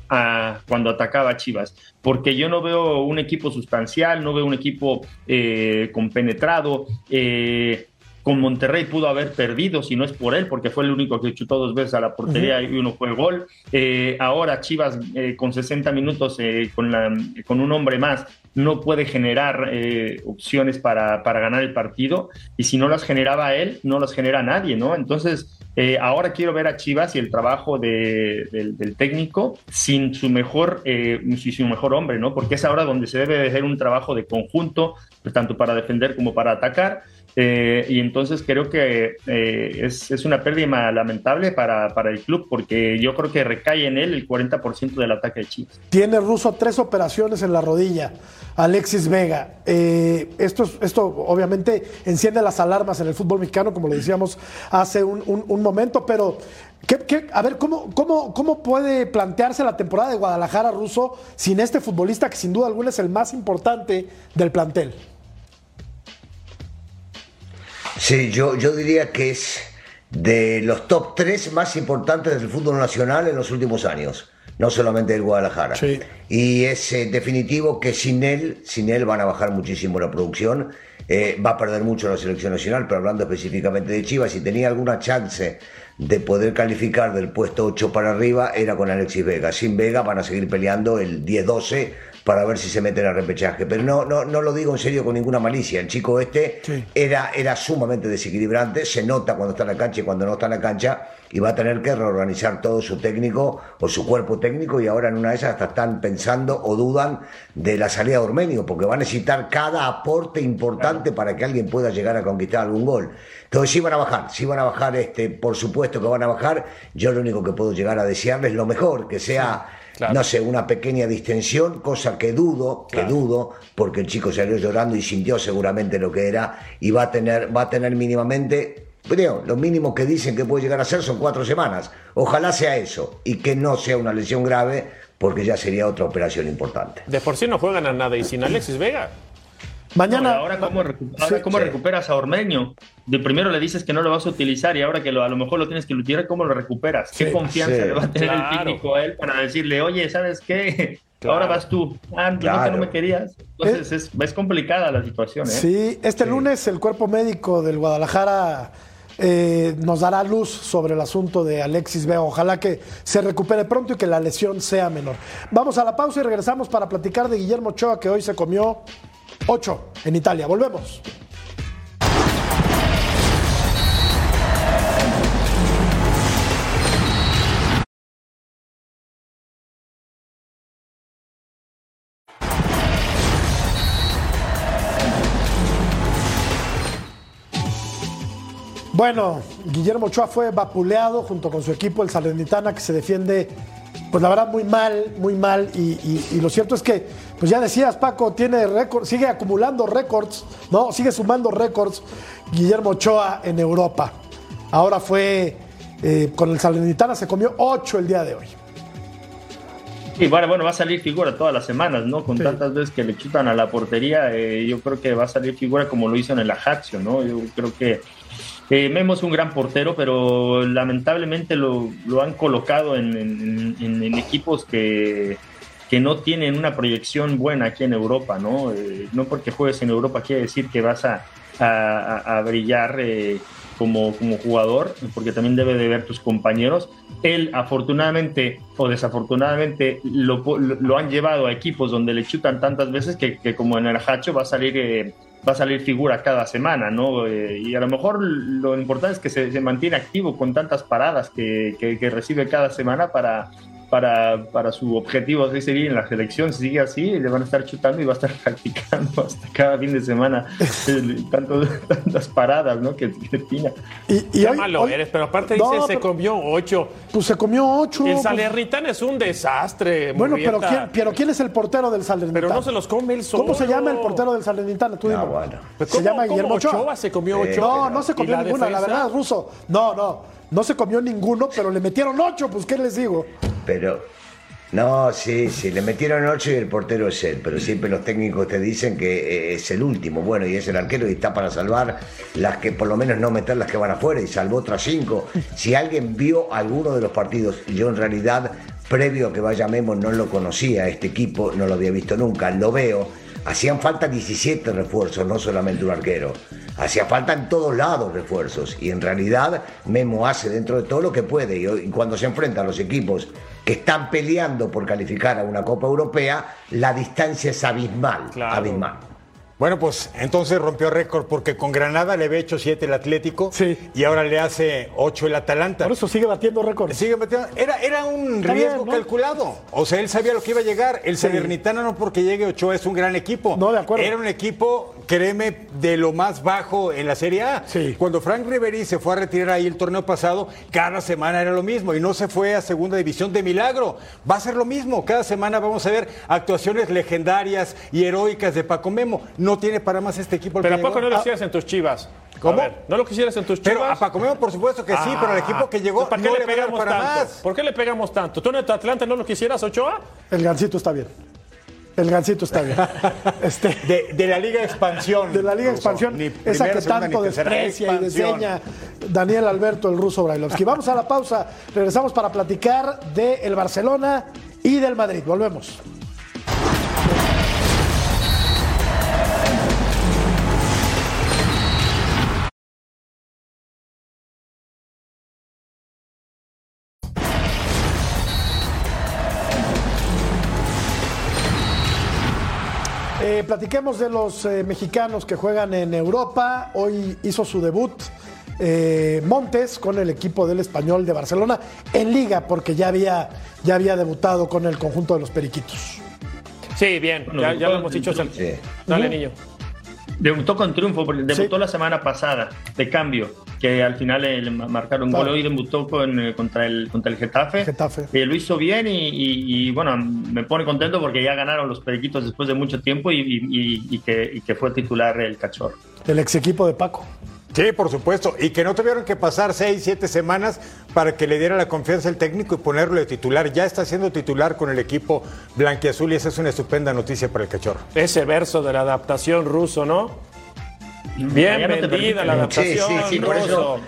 a- cuando atacaba a Chivas, porque yo no veo un equipo sustancial, no veo un equipo eh, compenetrado. eh, con Monterrey pudo haber perdido si no es por él, porque fue el único que chutó dos veces a la portería y uno fue gol. Eh, ahora Chivas eh, con 60 minutos eh, con, la- con un hombre más no puede generar eh, opciones para, para ganar el partido y si no las generaba él, no las genera nadie, ¿no? Entonces Eh, ahora quiero ver a Chivas y el trabajo del, técnico sin su mejor, eh, su mejor hombre, ¿no? Porque es ahora donde se debe hacer un trabajo de conjunto, tanto para defender como para atacar. Eh, y entonces creo que eh, es, es, una pérdida lamentable para, para, el club porque yo creo que recae en él el 40% del ataque de Chivas. Tiene Russo tres operaciones en la rodilla. Alexis Vega. Eh, esto, esto obviamente enciende las alarmas en el fútbol mexicano, como lo decíamos hace un, un, momento, pero ¿qué, a ver, ¿cómo, cómo, ¿cómo puede plantearse la temporada de Guadalajara Russo sin este futbolista que sin duda alguna es el más importante del plantel? Sí, yo, yo diría que es de los top tres más importantes del fútbol nacional en los últimos años, no solamente del Guadalajara. Y es eh, definitivo que sin él, sin él van a bajar muchísimo la producción, eh, va a perder mucho la selección nacional, pero hablando específicamente de Chivas, si tenía alguna chance de poder calificar del puesto 8 para arriba, era con Alexis Vega. Sin Vega van a seguir peleando el 10-12 para ver si se meten al repechaje. Pero no, no, no lo digo en serio con ninguna malicia. El chico este era, era sumamente desequilibrante, se nota cuando está en la cancha y cuando no está en la cancha, y va a tener que reorganizar todo su técnico o su cuerpo técnico, y ahora en una de esas hasta están pensando o dudan de la salida de Ormenio, porque va a necesitar cada aporte importante para que alguien pueda llegar a conquistar algún gol. Entonces sí van a bajar, sí van a bajar, este, por supuesto que van a bajar. Yo lo único que puedo llegar a desearles lo mejor, que sea no sé, una pequeña distensión, cosa que dudo, que dudo, porque el chico salió llorando y sintió seguramente lo que era y va a tener, va a tener mínimamente, creo, lo mínimo que dicen que puede llegar a ser son cuatro semanas. Ojalá sea eso y que no sea una lesión grave, porque ya sería otra operación importante. De por sí no juegan a nada y sin Alexis Vega. Mañana. ahora, ¿cómo, recuperas a Ormeño? De primero le dices que no lo vas a utilizar y ahora que a lo mejor lo tienes que utilizar, ¿cómo lo recuperas? ¿Qué confianza le va a tener el técnico a él para decirle, oye, ¿sabes qué? Ahora vas tú. Ah, no, no me querías. Entonces es, complicada la situación. ¿eh? Sí, este lunes el cuerpo médico del Guadalajara. Eh, nos dará luz sobre el asunto de Alexis Vega. Ojalá que se recupere pronto y que la lesión sea menor. Vamos a la pausa y regresamos para platicar de Guillermo Ochoa, que hoy se comió 8 en Italia. Volvemos. Bueno, Guillermo Ochoa fue vapuleado junto con su equipo, el Salernitana, que se defiende pues la verdad muy mal, muy mal. Y, lo cierto es que, pues ya decías, Paco, tiene récord, sigue acumulando récords, ¿no? Sigue sumando récords Guillermo Ochoa en Europa. Ahora fue eh, con el Salernitana, se comió ocho el día de hoy. Y bueno, bueno, va a salir figura todas las semanas, ¿no? Con tantas veces que le chutan a la portería, eh, yo creo que va a salir figura como lo hizo en el Ajaxio, ¿no? Yo creo que eh, Memo es un gran portero, pero lamentablemente lo, han colocado en, equipos que, que, no tienen una proyección buena aquí en Europa, ¿no? Eh, no porque juegues en Europa quiere decir que vas a, a, brillar eh, como, como jugador, porque también debe de ver tus compañeros. Él, afortunadamente o desafortunadamente, lo, lo, han llevado a equipos donde le chutan tantas veces que, como en el Hacho va a salir eh, va a salir figura cada semana, ¿no? Eh, y a lo mejor lo importante es que se, mantiene activo con tantas paradas que, recibe cada semana para, para, para su objetivo de seguir en la selección. Si sigue así, le van a estar chutando y va a estar *laughs* practicando hasta cada fin de semana tanto, *laughs* tantas paradas ¿no? que, que tiene. Y, y malo eres, pero aparte dice se comió ocho. Pues se comió ocho. El pues. Salernitana es un desastre. Bueno, pero ¿quién, pero ¿quién es el portero del Salernitana? Pero no se los come el solo. ¿Cómo se llama el portero del Salernitana? Tú no, bueno. Pues se llama Guillermo Ochoa. se comió ocho. No, no se comió ninguna, la verdad, ruso. No, no. No se comió ninguno, pero le metieron ocho, pues ¿qué les digo? Pero no, sí, sí, le metieron ocho y el portero es él, pero siempre los técnicos te dicen que eh, es el último, bueno, y es el arquero y está para salvar las que por lo menos no meter las que van afuera y salvó otras cinco. Si alguien vio alguno de los partidos, yo en realidad, previo a que vaya Memo, no lo conocía, este equipo no lo había visto nunca, lo veo Hacían falta 17 refuerzos, no solamente un arquero. Hacía falta en todos lados refuerzos. Y en realidad Memo hace dentro de todo lo que puede. Y cuando se enfrentan los equipos que están peleando por calificar a una Copa Europea, la distancia es abismal. Abismal. Bueno, pues entonces rompió récord porque con Granada le había hecho 7 el Atlético y ahora le hace 8 el Atalanta. Por eso sigue batiendo récord. Sigue batiendo. Era, era un Está riesgo bien, ¿no? calculado. O sea, él sabía lo que iba a llegar. El Salernitana no porque llegue Ochoa es un gran equipo. No, de acuerdo. Era un equipo, créeme, de lo más bajo en la Serie A. Cuando Frank Riveri se fue a retirar ahí el torneo pasado, cada semana era lo mismo y no se fue a segunda división de milagro. Va a ser lo mismo. Cada semana vamos a ver actuaciones legendarias y heroicas de Paco Memo. No tiene para más este equipo. el Pero ¿a que poco llegó. no lo quisieras en tus chivas? ¿Cómo? Ver, ¿No lo quisieras en tus chivas? Pero a Paco Memo, por supuesto que sí, pero al equipo que llegó ¿Para qué no le pegamos para tanto? más. ¿Por qué le pegamos tanto? ¿Tú en tu Atlanta no lo quisieras, Ochoa? El gancito está bien. El gancito está bien. *laughs* Este, de, de la Liga Expansión. De la Liga Ruso. Expansión, Ni esa que segunda, tanto desprecia y diseña Daniel Alberto, el ruso Brailovsky. Vamos a la pausa. Regresamos para platicar del Barcelona y del Madrid. Volvemos. Platiquemos de los eh, mexicanos que juegan en Europa. Hoy hizo su debut eh, Montes con el equipo del Español de Barcelona en Liga, porque ya había, ya había debutado con el conjunto de los Periquitos. Sí, bien. Bueno, ya, ya lo hemos dicho. Sí. Dale, niño. Debutó con triunfo, porque debutó la semana pasada, de cambio, que al final le ma- marcaron Claro. gol. Hoy debutó con, eh, contra, el, contra el Getafe. Getafe. Eh, lo hizo bien y, y- y, bueno, me pone contento porque ya ganaron los periquitos después de mucho tiempo y, y- y- y que, y que fue titular el cachorro. El ex equipo de Paco. Sí, por supuesto. Y que no tuvieron que pasar seis, siete semanas para que le diera la confianza el técnico y ponerlo de titular. Ya está siendo titular con el equipo blanquiazul y esa es una estupenda noticia para el cachorro. Ese verso de la adaptación ruso, ¿no? Bien no vendida la Sí, adaptación sí, sí, por eso-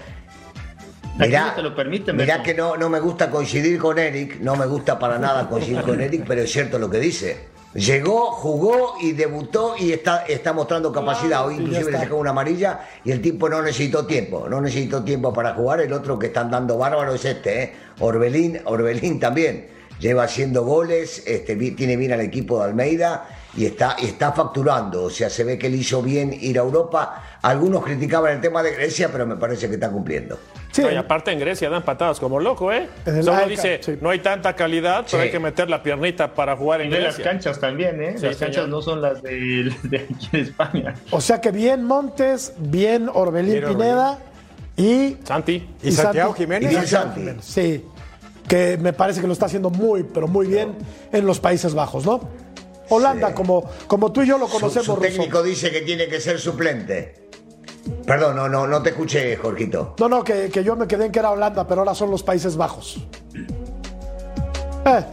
Mirá, no te lo permiten, mirá que no, no me gusta coincidir con Eric, no me gusta para nada coincidir con Eric, pero es cierto lo que dice. Llegó, jugó y debutó y está, está mostrando capacidad. Hoy inclusive le sacó una amarilla y el tipo no necesitó tiempo, no necesitó tiempo para jugar. El otro que están dando bárbaro es este, ¿eh? Orbelín, Orbelín también. Lleva haciendo goles, este, tiene bien al equipo de Almeida y está, y está facturando. O sea, se ve que le hizo bien ir a Europa. Algunos criticaban el tema de Grecia, pero me parece que está cumpliendo. No, y aparte en Grecia dan patadas como loco, ¿eh? Solo dice, no hay tanta calidad, pero Sí. hay que meter la piernita para jugar en de las Grecia. canchas también, ¿eh? Sí, las canchas señor. no son las de, de aquí en España. O sea que bien Montes, bien Orbelín Bien Orbelín. Pineda y. Santi. ¿Y Santiago Jiménez? Y Santiago Santi. Jiménez, Sí. Que me parece que lo está haciendo muy, pero muy bien en los Países Bajos, ¿no? Holanda, como, como tú y yo lo conocemos, su técnico dice que tiene que ser suplente. Perdón, no, no, no te escuché, Jorgito. No, no, que, que yo me quedé en que era Holanda, pero ahora son los Países Bajos.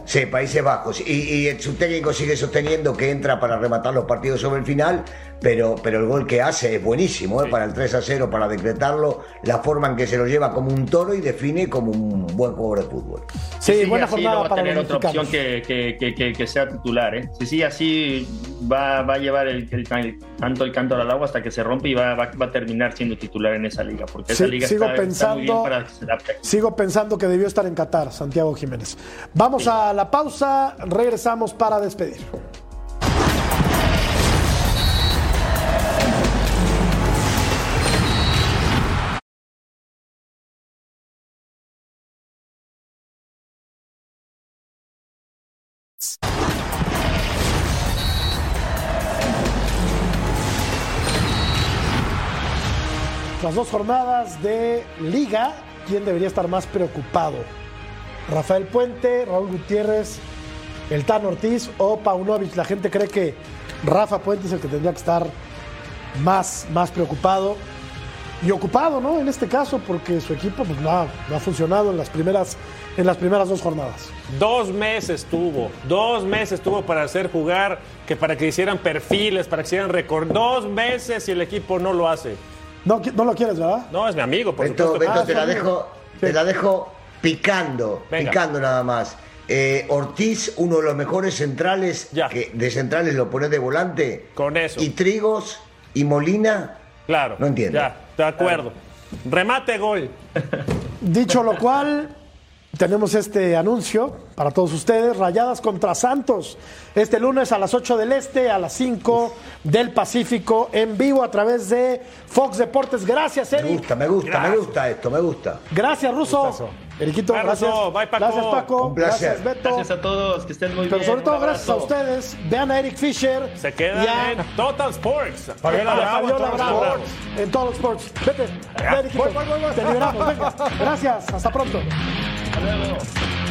Sí, Países Bajos. Y, y su técnico sigue sosteniendo que entra para rematar los partidos sobre el final, pero, pero el gol que hace es buenísimo, ¿eh? para el 3 a 0, para decretarlo, la forma en que se lo lleva como un toro y define como un buen jugador de fútbol. Sí, buena así, jornada no va a para tener otra opción que, que- que- que- que sea titular, ¿eh? Si sigue así, va, va a llevar el, el- el- tanto el canto al agua hasta que se rompe y va, va- va a terminar siendo titular en esa liga, porque esa Sí, liga sigo está, está muy bien pensando- para que se adapte. Sigo pensando que debió estar en Qatar, Santiago Jiménez. Vamos a la pausa, regresamos para despedir. Las dos jornadas de liga, ¿quién debería estar más preocupado? Rafael Puente, Raúl Gutiérrez, el Tan Ortiz o Paunovic. La gente cree que Rafa Puente es el que tendría que estar más, más preocupado y ocupado, ¿no? En este caso, porque su equipo pues, no, ha, no ha funcionado en las, primeras, en las primeras dos jornadas. Dos meses tuvo, dos meses tuvo para hacer jugar, que para que hicieran perfiles, para que hicieran récord. Dos meses y el equipo no lo hace. No, no lo quieres, ¿verdad? No, es mi amigo, por supuesto. Beto, te la dejo, te la dejo picando, Venga. picando nada más. Eh, Ortiz, uno de los mejores centrales, que de centrales lo pones de volante. Con eso. Y Trigos y Molina. Claro. No entiendo. Ya, de acuerdo. Remate gol. Dicho lo cual, tenemos este anuncio para todos ustedes. Rayadas contra Santos. Este lunes a las 8 del Este, a las 5 del Pacífico, en vivo a través de Fox Deportes. Gracias, Eric. Me gusta, me gusta, me gusta esto, me gusta. Gracias, Ruso. Eriquito, Bye, gracias. Russo. Bye, Paco. Gracias, Paco. Un placer. Gracias, Beto. Gracias a todos, que estén muy Pero bien. sobre todo, gracias a ustedes. Vean a Eric Fisher. Se queda a- en Total Sports. Fabiola a Bravo, Fabiola Total Bravo Sports. en. Vete, ve, Eriquito. voy, voy, voy, voy. Te liberamos, venga. Gracias, hasta pronto. Hasta luego.